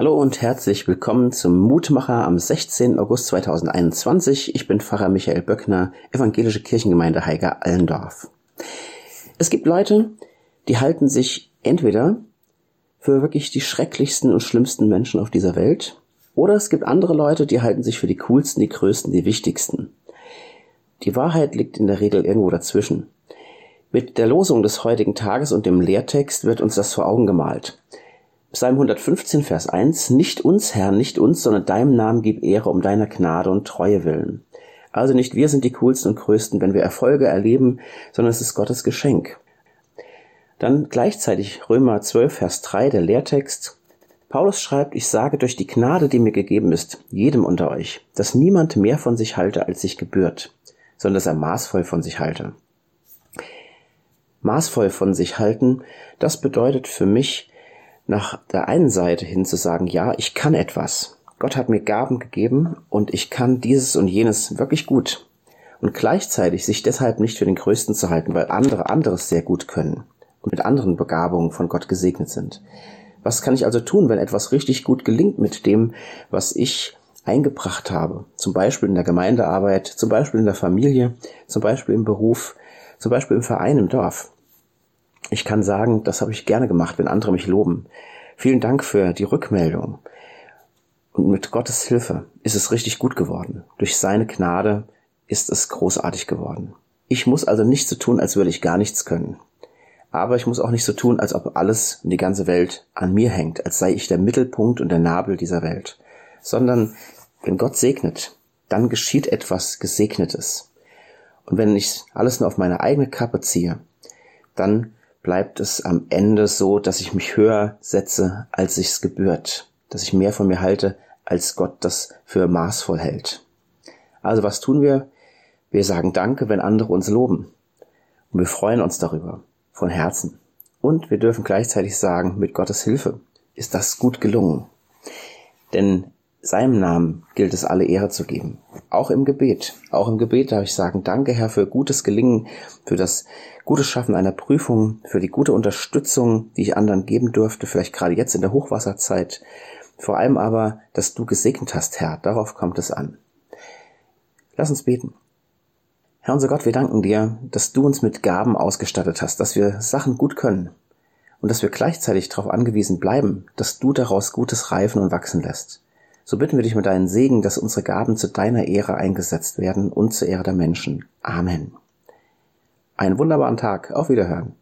Hallo und herzlich willkommen zum Mutmacher am 16. August 2021. Ich bin Pfarrer Michael Böckner, Evangelische Kirchengemeinde Heiger Allendorf. Es gibt Leute, die halten sich entweder für wirklich die schrecklichsten und schlimmsten Menschen auf dieser Welt, oder es gibt andere Leute, die halten sich für die coolsten, die größten, die wichtigsten. Die Wahrheit liegt in der Regel irgendwo dazwischen. Mit der Losung des heutigen Tages und dem Lehrtext wird uns das vor Augen gemalt. Psalm 115, Vers 1, Nicht uns, Herr, nicht uns, sondern deinem Namen gib Ehre um deiner Gnade und Treue willen. Also nicht wir sind die coolsten und größten, wenn wir Erfolge erleben, sondern es ist Gottes Geschenk. Dann gleichzeitig Römer 12, Vers 3, der Lehrtext. Paulus schreibt, ich sage durch die Gnade, die mir gegeben ist, jedem unter euch, dass niemand mehr von sich halte, als sich gebührt, sondern dass er maßvoll von sich halte. Maßvoll von sich halten, das bedeutet für mich, nach der einen Seite hin zu sagen, ja, ich kann etwas. Gott hat mir Gaben gegeben und ich kann dieses und jenes wirklich gut. Und gleichzeitig sich deshalb nicht für den Größten zu halten, weil andere anderes sehr gut können und mit anderen Begabungen von Gott gesegnet sind. Was kann ich also tun, wenn etwas richtig gut gelingt mit dem, was ich eingebracht habe? Zum Beispiel in der Gemeindearbeit, zum Beispiel in der Familie, zum Beispiel im Beruf, zum Beispiel im Verein im Dorf. Ich kann sagen, das habe ich gerne gemacht, wenn andere mich loben. Vielen Dank für die Rückmeldung. Und mit Gottes Hilfe ist es richtig gut geworden. Durch seine Gnade ist es großartig geworden. Ich muss also nicht so tun, als würde ich gar nichts können. Aber ich muss auch nicht so tun, als ob alles und die ganze Welt an mir hängt, als sei ich der Mittelpunkt und der Nabel dieser Welt. Sondern wenn Gott segnet, dann geschieht etwas Gesegnetes. Und wenn ich alles nur auf meine eigene Kappe ziehe, dann bleibt es am Ende so, dass ich mich höher setze, als ich's gebührt, dass ich mehr von mir halte, als Gott das für maßvoll hält. Also was tun wir? Wir sagen Danke, wenn andere uns loben. Und wir freuen uns darüber, von Herzen. Und wir dürfen gleichzeitig sagen, mit Gottes Hilfe ist das gut gelungen. Denn seinem Namen gilt es alle Ehre zu geben. Auch im Gebet. Auch im Gebet darf ich sagen, danke Herr für gutes Gelingen, für das gute Schaffen einer Prüfung, für die gute Unterstützung, die ich anderen geben durfte, vielleicht gerade jetzt in der Hochwasserzeit. Vor allem aber, dass du gesegnet hast, Herr. Darauf kommt es an. Lass uns beten. Herr unser Gott, wir danken dir, dass du uns mit Gaben ausgestattet hast, dass wir Sachen gut können und dass wir gleichzeitig darauf angewiesen bleiben, dass du daraus Gutes reifen und wachsen lässt. So bitten wir dich mit deinen Segen, dass unsere Gaben zu deiner Ehre eingesetzt werden und zur Ehre der Menschen. Amen. Einen wunderbaren Tag. Auf Wiederhören.